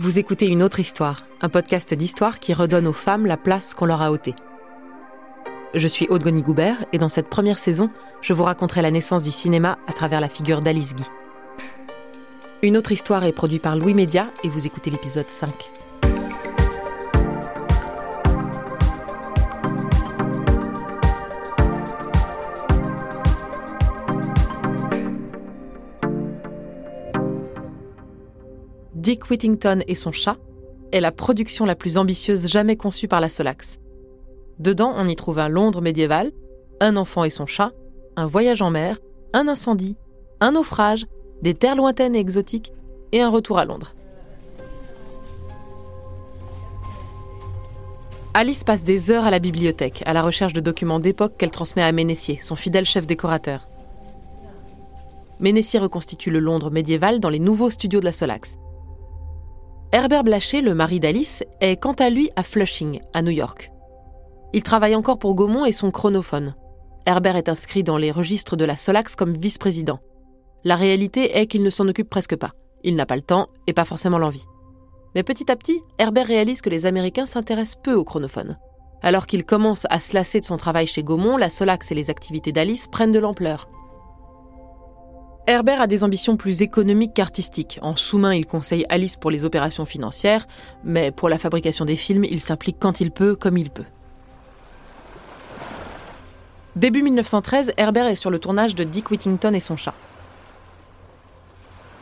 Vous écoutez Une autre histoire, un podcast d'histoire qui redonne aux femmes la place qu'on leur a ôtée. Je suis Aude Goubert et dans cette première saison, je vous raconterai la naissance du cinéma à travers la figure d'Alice Guy. Une autre histoire est produite par Louis Média et vous écoutez l'épisode 5. Dick Whittington et son chat est la production la plus ambitieuse jamais conçue par la Solax. Dedans, on y trouve un Londres médiéval, un enfant et son chat, un voyage en mer, un incendie, un naufrage, des terres lointaines et exotiques et un retour à Londres. Alice passe des heures à la bibliothèque, à la recherche de documents d'époque qu'elle transmet à Ménessier, son fidèle chef décorateur. Ménessier reconstitue le Londres médiéval dans les nouveaux studios de la Solax. Herbert Blaché, le mari d'Alice, est quant à lui à Flushing, à New York. Il travaille encore pour Gaumont et son chronophone. Herbert est inscrit dans les registres de la Solax comme vice-président. La réalité est qu'il ne s'en occupe presque pas. Il n'a pas le temps et pas forcément l'envie. Mais petit à petit, Herbert réalise que les Américains s'intéressent peu au chronophone. Alors qu'il commence à se lasser de son travail chez Gaumont, la Solax et les activités d'Alice prennent de l'ampleur. Herbert a des ambitions plus économiques qu'artistiques. En sous-main, il conseille Alice pour les opérations financières, mais pour la fabrication des films, il s'implique quand il peut, comme il peut. Début 1913, Herbert est sur le tournage de Dick Whittington et son chat.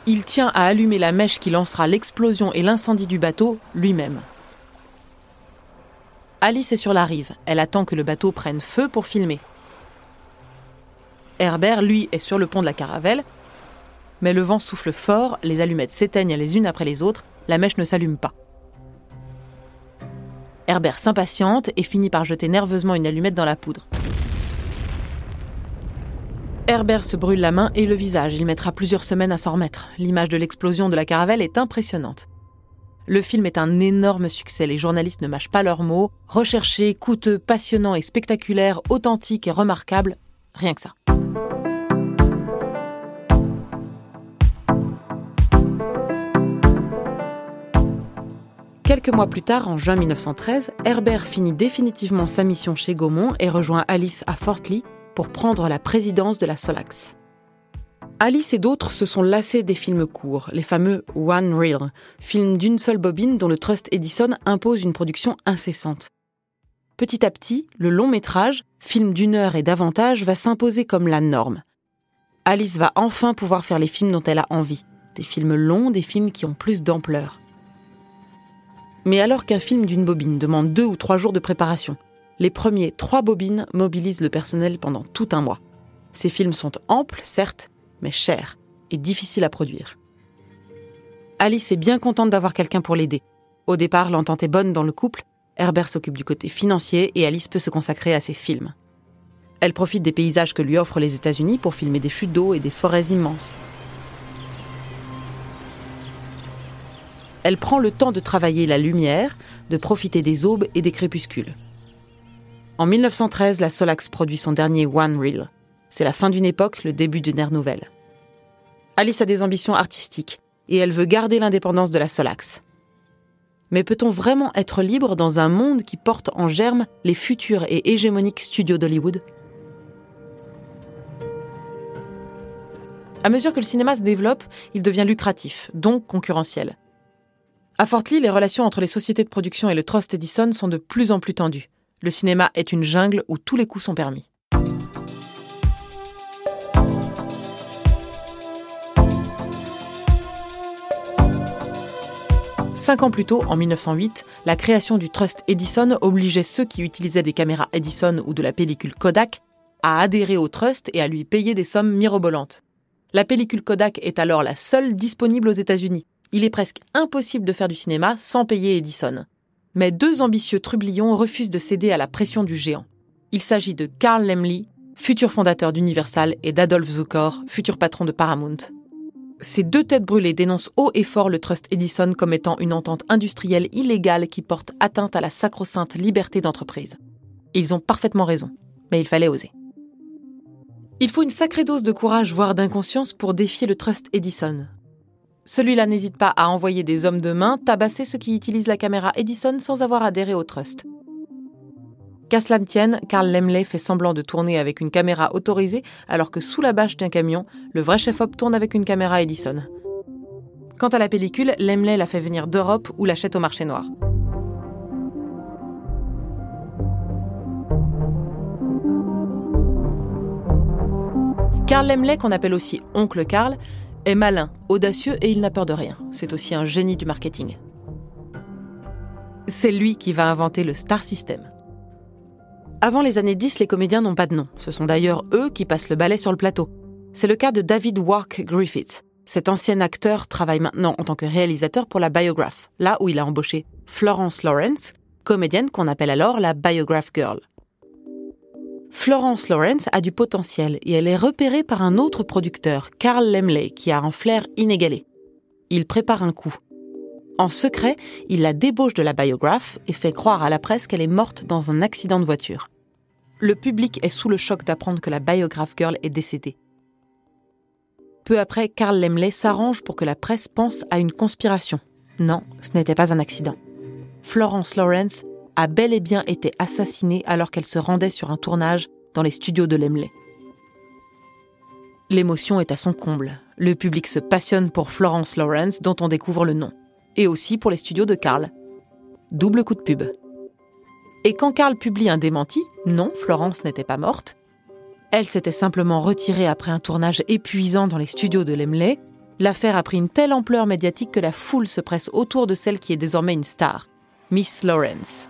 Il tient à allumer la mèche qui lancera l'explosion et l'incendie du bateau lui-même. Alice est sur la rive. Elle attend que le bateau prenne feu pour filmer. Herbert, lui, est sur le pont de la caravelle, mais le vent souffle fort, les allumettes s'éteignent les unes après les autres, la mèche ne s'allume pas. Herbert s'impatiente et finit par jeter nerveusement une allumette dans la poudre. Herbert se brûle la main et le visage, il mettra plusieurs semaines à s'en remettre. L'image de l'explosion de la caravelle est impressionnante. Le film est un énorme succès, les journalistes ne mâchent pas leurs mots. Recherché, coûteux, passionnant et spectaculaire, authentique et remarquable, rien que ça. Quelques mois plus tard, en juin 1913, Herbert finit définitivement sa mission chez Gaumont et rejoint Alice à Fort Lee pour prendre la présidence de la Solax. Alice et d'autres se sont lassés des films courts, les fameux One Reel, films d'une seule bobine dont le Trust Edison impose une production incessante. Petit à petit, le long métrage, film d'une heure et davantage, va s'imposer comme la norme. Alice va enfin pouvoir faire les films dont elle a envie, des films longs, des films qui ont plus d'ampleur. Mais alors qu'un film d'une bobine demande deux ou trois jours de préparation, les premiers trois bobines mobilisent le personnel pendant tout un mois. Ces films sont amples, certes, mais chers et difficiles à produire. Alice est bien contente d'avoir quelqu'un pour l'aider. Au départ, l'entente est bonne dans le couple, Herbert s'occupe du côté financier et Alice peut se consacrer à ses films. Elle profite des paysages que lui offrent les États-Unis pour filmer des chutes d'eau et des forêts immenses. Elle prend le temps de travailler la lumière, de profiter des aubes et des crépuscules. En 1913, la Solax produit son dernier One Reel. C'est la fin d'une époque, le début d'une ère nouvelle. Alice a des ambitions artistiques et elle veut garder l'indépendance de la Solax. Mais peut-on vraiment être libre dans un monde qui porte en germe les futurs et hégémoniques studios d'Hollywood? À mesure que le cinéma se développe, il devient lucratif, donc concurrentiel. À Fort Lee, les relations entre les sociétés de production et le Trust Edison sont de plus en plus tendues. Le cinéma est une jungle où tous les coups sont permis. Cinq ans plus tôt, en 1908, la création du Trust Edison obligeait ceux qui utilisaient des caméras Edison ou de la pellicule Kodak à adhérer au Trust et à lui payer des sommes mirobolantes. La pellicule Kodak est alors la seule disponible aux États-Unis. Il est presque impossible de faire du cinéma sans payer Edison. Mais deux ambitieux trublions refusent de céder à la pression du géant. Il s'agit de Carl Laemmle, futur fondateur d'Universal, et d'Adolf Zukor, futur patron de Paramount. Ces deux têtes brûlées dénoncent haut et fort le Trust Edison comme étant une entente industrielle illégale qui porte atteinte à la sacro-sainte liberté d'entreprise. Ils ont parfaitement raison, mais il fallait oser. Il faut une sacrée dose de courage, voire d'inconscience, pour défier le Trust Edison. Celui-là n'hésite pas à envoyer des hommes de main tabasser ceux qui utilisent la caméra Edison sans avoir adhéré au Trust. Qu'à cela ne tienne, Carl Lemley fait semblant de tourner avec une caméra autorisée alors que sous la bâche d'un camion, le vrai chef-op tourne avec une caméra Edison. Quant à la pellicule, Lemley la fait venir d'Europe ou l'achète au marché noir. Carl Lemley, qu'on appelle aussi Oncle Carl, est malin, audacieux et il n'a peur de rien. C'est aussi un génie du marketing. C'est lui qui va inventer le Star System. Avant les années 10, les comédiens n'ont pas de nom. Ce sont d'ailleurs eux qui passent le balai sur le plateau. C'est le cas de David Wark Griffith. Cet ancien acteur travaille maintenant en tant que réalisateur pour la Biograph, là où il a embauché Florence Lawrence, comédienne qu'on appelle alors la Biograph Girl. Florence Lawrence a du potentiel et elle est repérée par un autre producteur, Carl Lemley, qui a un flair inégalé. Il prépare un coup. En secret, il la débauche de la biographe et fait croire à la presse qu'elle est morte dans un accident de voiture. Le public est sous le choc d'apprendre que la biographe girl est décédée. Peu après, Carl Lemley s'arrange pour que la presse pense à une conspiration. Non, ce n'était pas un accident. Florence Lawrence a bel et bien été assassinée alors qu'elle se rendait sur un tournage les studios de Lemley. L'émotion est à son comble. Le public se passionne pour Florence Lawrence, dont on découvre le nom et aussi pour les studios de Karl. Double coup de pub. Et quand Karl publie un démenti, non, Florence n'était pas morte. Elle s'était simplement retirée après un tournage épuisant dans les studios de Lemley. L'affaire a pris une telle ampleur médiatique que la foule se presse autour de celle qui est désormais une star, Miss Lawrence.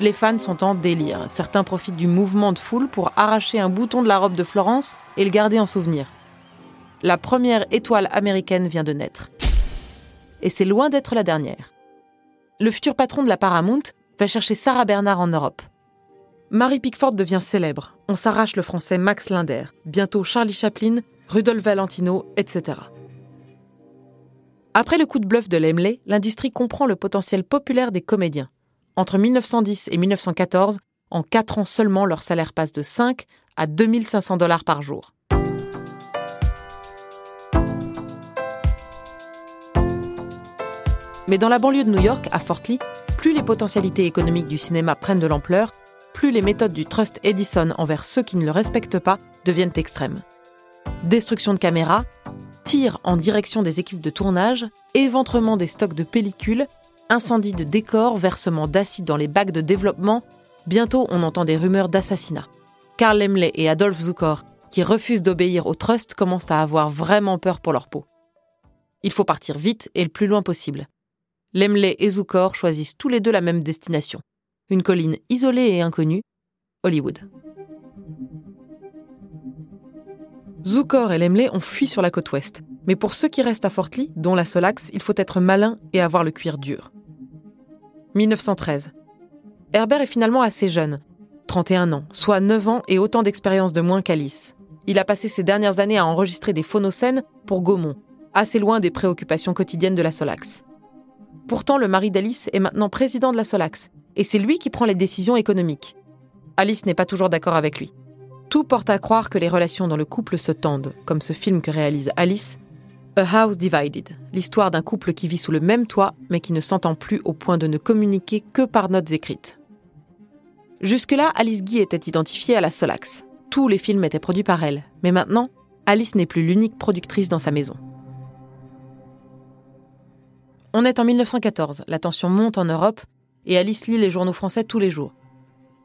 Les fans sont en délire. Certains profitent du mouvement de foule pour arracher un bouton de la robe de Florence et le garder en souvenir. La première étoile américaine vient de naître et c'est loin d'être la dernière. Le futur patron de la Paramount va chercher Sarah Bernard en Europe. Marie Pickford devient célèbre. On s'arrache le français Max Linder, bientôt Charlie Chaplin, Rudolph Valentino, etc. Après le coup de bluff de Lemley, l'industrie comprend le potentiel populaire des comédiens. Entre 1910 et 1914, en 4 ans seulement, leur salaire passe de 5 à 2500 dollars par jour. Mais dans la banlieue de New York, à Fort Lee, plus les potentialités économiques du cinéma prennent de l'ampleur, plus les méthodes du Trust Edison envers ceux qui ne le respectent pas deviennent extrêmes. Destruction de caméras, tirs en direction des équipes de tournage, éventrement des stocks de pellicules, incendie de décors, versement d'acide dans les bacs de développement, bientôt on entend des rumeurs d'assassinat. Karl Lemley et Adolf Zukor, qui refusent d'obéir au Trust, commencent à avoir vraiment peur pour leur peau. Il faut partir vite et le plus loin possible. Lemley et Zukor choisissent tous les deux la même destination. Une colline isolée et inconnue, Hollywood. Zukor et Lemley ont fui sur la côte ouest. Mais pour ceux qui restent à Fort Lee, dont la Solax, il faut être malin et avoir le cuir dur. 1913. Herbert est finalement assez jeune, 31 ans, soit 9 ans et autant d'expérience de moins qu'Alice. Il a passé ses dernières années à enregistrer des phonocènes pour Gaumont, assez loin des préoccupations quotidiennes de la Solax. Pourtant, le mari d'Alice est maintenant président de la Solax, et c'est lui qui prend les décisions économiques. Alice n'est pas toujours d'accord avec lui. Tout porte à croire que les relations dans le couple se tendent, comme ce film que réalise Alice, A House Divided, l'histoire d'un couple qui vit sous le même toit, mais qui ne s'entend plus au point de ne communiquer que par notes écrites. Jusque-là, Alice Guy était identifiée à la Solax. Tous les films étaient produits par elle, mais maintenant, Alice n'est plus l'unique productrice dans sa maison. On est en 1914, la tension monte en Europe et Alice lit les journaux français tous les jours.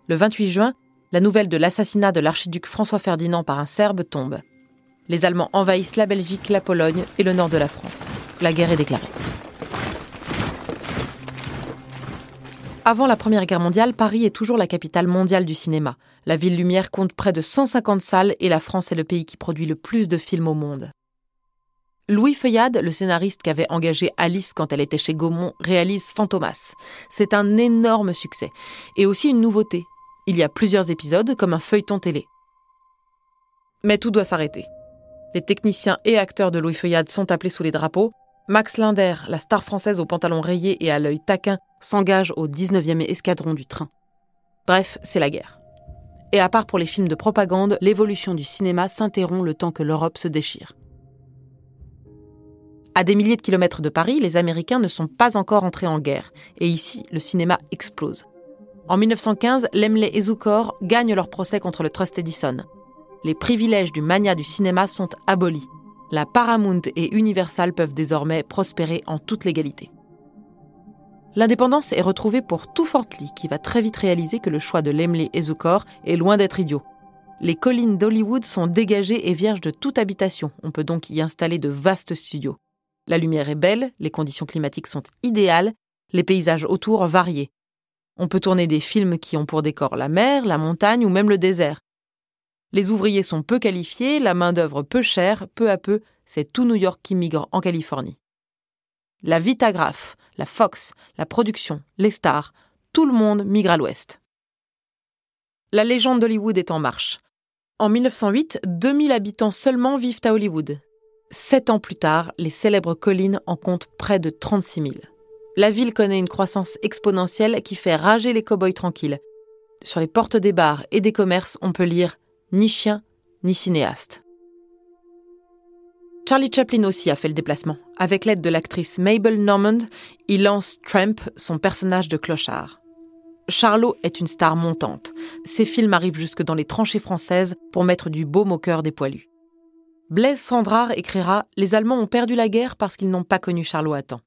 Le 28 juin, la nouvelle de l'assassinat de l'archiduc François Ferdinand par un Serbe tombe. Les Allemands envahissent la Belgique, la Pologne et le nord de la France. La guerre est déclarée. Avant la Première Guerre mondiale, Paris est toujours la capitale mondiale du cinéma. La ville lumière compte près de 150 salles et la France est le pays qui produit le plus de films au monde. Louis Feuillade, le scénariste qui avait engagé Alice quand elle était chez Gaumont, réalise Fantomas. C'est un énorme succès. Et aussi une nouveauté. Il y a plusieurs épisodes comme un feuilleton télé. Mais tout doit s'arrêter. Les techniciens et acteurs de Louis Feuillade sont appelés sous les drapeaux. Max Linder, la star française aux pantalons rayés et à l'œil taquin, s'engage au 19e escadron du train. Bref, c'est la guerre. Et à part pour les films de propagande, l'évolution du cinéma s'interrompt le temps que l'Europe se déchire. À des milliers de kilomètres de Paris, les Américains ne sont pas encore entrés en guerre, et ici, le cinéma explose. En 1915, Lemley et Zukor gagnent leur procès contre le Trust Edison. Les privilèges du mania du cinéma sont abolis. La Paramount et Universal peuvent désormais prospérer en toute légalité. L'indépendance est retrouvée pour tout Fort Lee, qui va très vite réaliser que le choix de Lemley et Zukor est loin d'être idiot. Les collines d'Hollywood sont dégagées et vierges de toute habitation. On peut donc y installer de vastes studios. La lumière est belle, les conditions climatiques sont idéales, les paysages autour variés. On peut tourner des films qui ont pour décor la mer, la montagne ou même le désert. Les ouvriers sont peu qualifiés, la main-d'œuvre peu chère, peu à peu, c'est tout New York qui migre en Californie. La Vitagraph, la Fox, la production, les stars, tout le monde migre à l'ouest. La légende d'Hollywood est en marche. En 1908, 2000 habitants seulement vivent à Hollywood. Sept ans plus tard, les célèbres collines en comptent près de 36 000. La ville connaît une croissance exponentielle qui fait rager les cow-boys tranquilles. Sur les portes des bars et des commerces, on peut lire ni chien, ni cinéaste. Charlie Chaplin aussi a fait le déplacement. Avec l'aide de l'actrice Mabel Normand, il lance Tramp, son personnage de clochard. Charlot est une star montante. Ses films arrivent jusque dans les tranchées françaises pour mettre du baume au cœur des poilus. Blaise Sandrard écrira Les Allemands ont perdu la guerre parce qu'ils n'ont pas connu Charlot à temps.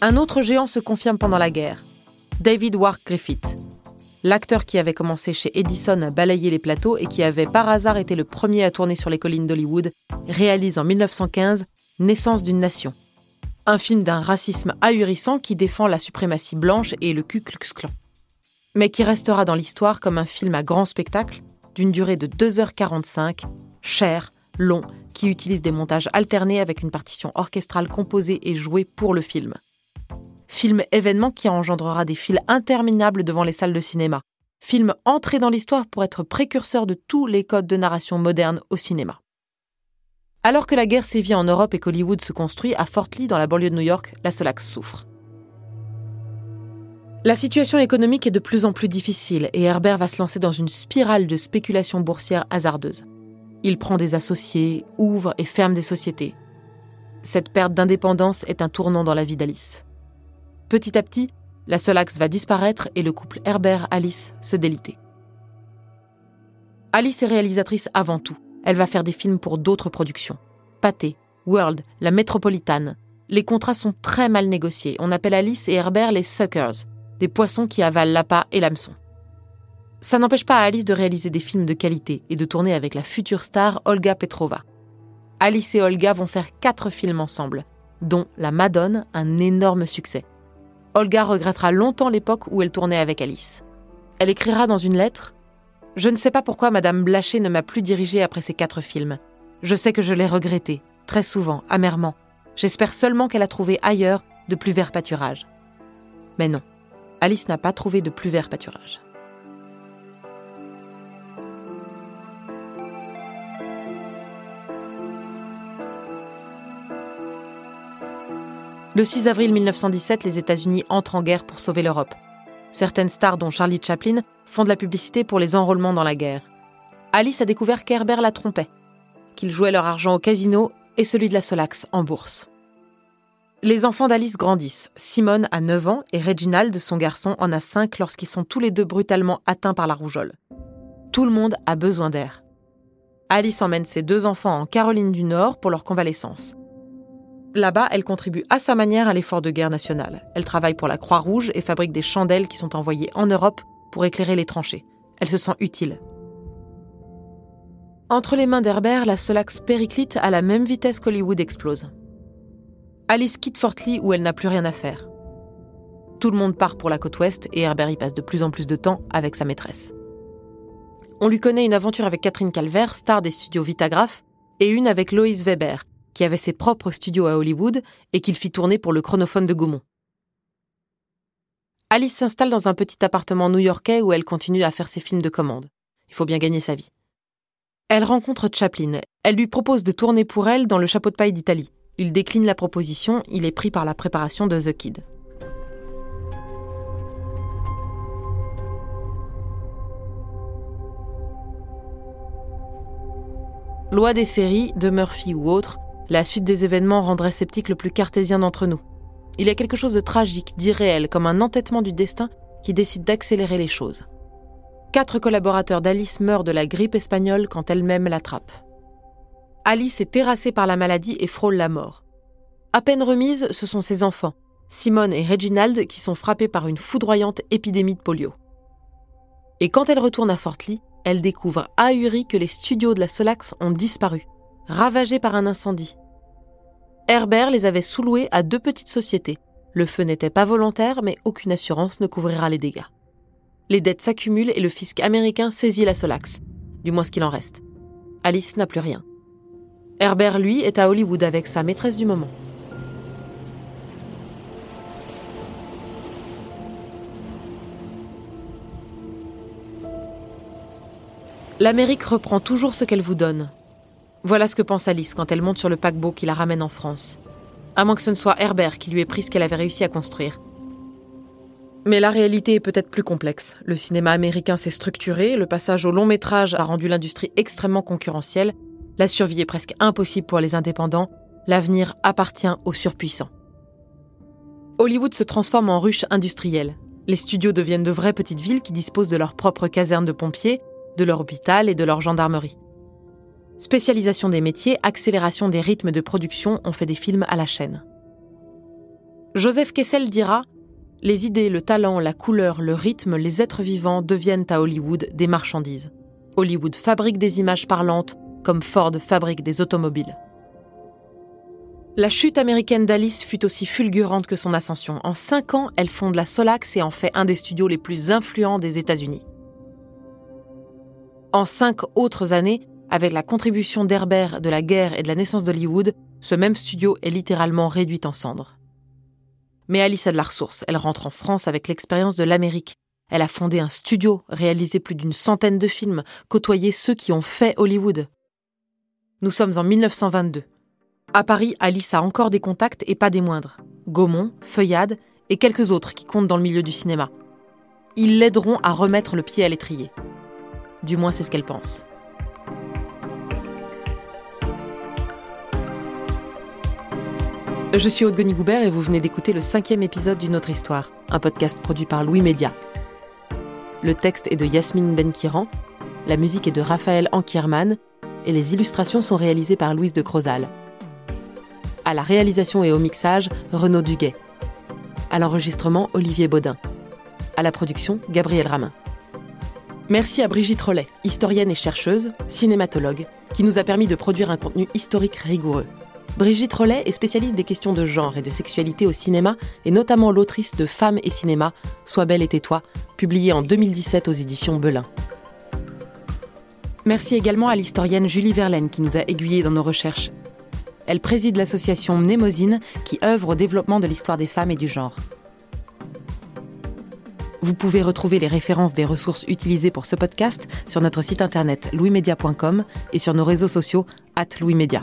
Un autre géant se confirme pendant la guerre David Wark Griffith. L'acteur qui avait commencé chez Edison à balayer les plateaux et qui avait par hasard été le premier à tourner sur les collines d'Hollywood, réalise en 1915 Naissance d'une nation. Un film d'un racisme ahurissant qui défend la suprématie blanche et le Ku Klux Klan. Mais qui restera dans l'histoire comme un film à grand spectacle, d'une durée de 2h45, cher, long, qui utilise des montages alternés avec une partition orchestrale composée et jouée pour le film. Film événement qui engendrera des files interminables devant les salles de cinéma. Film entré dans l'histoire pour être précurseur de tous les codes de narration modernes au cinéma. Alors que la guerre sévit en Europe et qu'Hollywood se construit, à Fort Lee, dans la banlieue de New York, la Solax souffre. La situation économique est de plus en plus difficile et Herbert va se lancer dans une spirale de spéculation boursière hasardeuse. Il prend des associés, ouvre et ferme des sociétés. Cette perte d'indépendance est un tournant dans la vie d'Alice. Petit à petit, la seule axe va disparaître et le couple Herbert-Alice se déliter. Alice est réalisatrice avant tout. Elle va faire des films pour d'autres productions. Pathé, World, La Métropolitane. Les contrats sont très mal négociés. On appelle Alice et Herbert les suckers, des poissons qui avalent l'appât et l'hameçon. Ça n'empêche pas Alice de réaliser des films de qualité et de tourner avec la future star Olga Petrova. Alice et Olga vont faire quatre films ensemble, dont La Madone, un énorme succès. Olga regrettera longtemps l'époque où elle tournait avec Alice. Elle écrira dans une lettre Je ne sais pas pourquoi Madame Blaché ne m'a plus dirigée après ces quatre films. Je sais que je l'ai regretté, très souvent, amèrement. J'espère seulement qu'elle a trouvé ailleurs de plus verts pâturages. Mais non, Alice n'a pas trouvé de plus verts pâturages. Le 6 avril 1917, les États-Unis entrent en guerre pour sauver l'Europe. Certaines stars, dont Charlie Chaplin, font de la publicité pour les enrôlements dans la guerre. Alice a découvert qu'Herbert la trompait, qu'il jouait leur argent au casino et celui de la Solax en bourse. Les enfants d'Alice grandissent. Simone a 9 ans et Reginald, son garçon, en a 5 lorsqu'ils sont tous les deux brutalement atteints par la rougeole. Tout le monde a besoin d'air. Alice emmène ses deux enfants en Caroline du Nord pour leur convalescence. Là-bas, elle contribue à sa manière à l'effort de guerre nationale. Elle travaille pour la Croix-Rouge et fabrique des chandelles qui sont envoyées en Europe pour éclairer les tranchées. Elle se sent utile. Entre les mains d'Herbert, la Solax périclite à la même vitesse qu'Hollywood explose. Alice quitte Fort Lee où elle n'a plus rien à faire. Tout le monde part pour la côte ouest et Herbert y passe de plus en plus de temps avec sa maîtresse. On lui connaît une aventure avec Catherine Calvert, star des studios Vitagraph, et une avec Loïs Weber, qui avait ses propres studios à Hollywood et qu'il fit tourner pour le chronophone de Gaumont. Alice s'installe dans un petit appartement new-yorkais où elle continue à faire ses films de commande. Il faut bien gagner sa vie. Elle rencontre Chaplin. Elle lui propose de tourner pour elle dans le chapeau de paille d'Italie. Il décline la proposition, il est pris par la préparation de The Kid. Loi des séries, de Murphy ou autre, la suite des événements rendrait sceptique le plus cartésien d'entre nous. Il y a quelque chose de tragique, d'irréel, comme un entêtement du destin qui décide d'accélérer les choses. Quatre collaborateurs d'Alice meurent de la grippe espagnole quand elle-même l'attrape. Alice est terrassée par la maladie et frôle la mort. À peine remise, ce sont ses enfants, Simone et Reginald, qui sont frappés par une foudroyante épidémie de polio. Et quand elle retourne à Fort Lee, elle découvre ahurie que les studios de la Solax ont disparu, ravagés par un incendie. Herbert les avait sous-loués à deux petites sociétés. Le feu n'était pas volontaire, mais aucune assurance ne couvrira les dégâts. Les dettes s'accumulent et le fisc américain saisit la Solax, du moins ce qu'il en reste. Alice n'a plus rien. Herbert, lui, est à Hollywood avec sa maîtresse du moment. L'Amérique reprend toujours ce qu'elle vous donne. Voilà ce que pense Alice quand elle monte sur le paquebot qui la ramène en France. À moins que ce ne soit Herbert qui lui ait pris ce qu'elle avait réussi à construire. Mais la réalité est peut-être plus complexe. Le cinéma américain s'est structuré, le passage au long métrage a rendu l'industrie extrêmement concurrentielle, la survie est presque impossible pour les indépendants, l'avenir appartient aux surpuissants. Hollywood se transforme en ruche industrielle. Les studios deviennent de vraies petites villes qui disposent de leurs propres casernes de pompiers, de leur hôpital et de leur gendarmerie. Spécialisation des métiers, accélération des rythmes de production ont fait des films à la chaîne. Joseph Kessel dira Les idées, le talent, la couleur, le rythme, les êtres vivants deviennent à Hollywood des marchandises. Hollywood fabrique des images parlantes comme Ford fabrique des automobiles. La chute américaine d'Alice fut aussi fulgurante que son ascension. En cinq ans, elle fonde la Solax et en fait un des studios les plus influents des États-Unis. En cinq autres années, avec la contribution d'Herbert, de la guerre et de la naissance d'Hollywood, ce même studio est littéralement réduit en cendres. Mais Alice a de la ressource. Elle rentre en France avec l'expérience de l'Amérique. Elle a fondé un studio, réalisé plus d'une centaine de films, côtoyé ceux qui ont fait Hollywood. Nous sommes en 1922. À Paris, Alice a encore des contacts et pas des moindres. Gaumont, Feuillade et quelques autres qui comptent dans le milieu du cinéma. Ils l'aideront à remettre le pied à l'étrier. Du moins, c'est ce qu'elle pense. Je suis Aude Goubert et vous venez d'écouter le cinquième épisode d'une autre histoire, un podcast produit par Louis Média. Le texte est de Yasmine Benkiran, la musique est de Raphaël Ankierman et les illustrations sont réalisées par Louise de Crozal. À la réalisation et au mixage, Renaud Duguet. À l'enregistrement, Olivier Baudin. À la production, Gabriel Ramin. Merci à Brigitte Rollet, historienne et chercheuse, cinématologue, qui nous a permis de produire un contenu historique rigoureux. Brigitte Rollet est spécialiste des questions de genre et de sexualité au cinéma et notamment l'autrice de Femmes et cinéma, Sois belle et tais-toi, publiée en 2017 aux éditions Belin. Merci également à l'historienne Julie Verlaine qui nous a aiguillés dans nos recherches. Elle préside l'association Mnémosine qui œuvre au développement de l'histoire des femmes et du genre. Vous pouvez retrouver les références des ressources utilisées pour ce podcast sur notre site internet louismedia.com et sur nos réseaux sociaux at louismedia.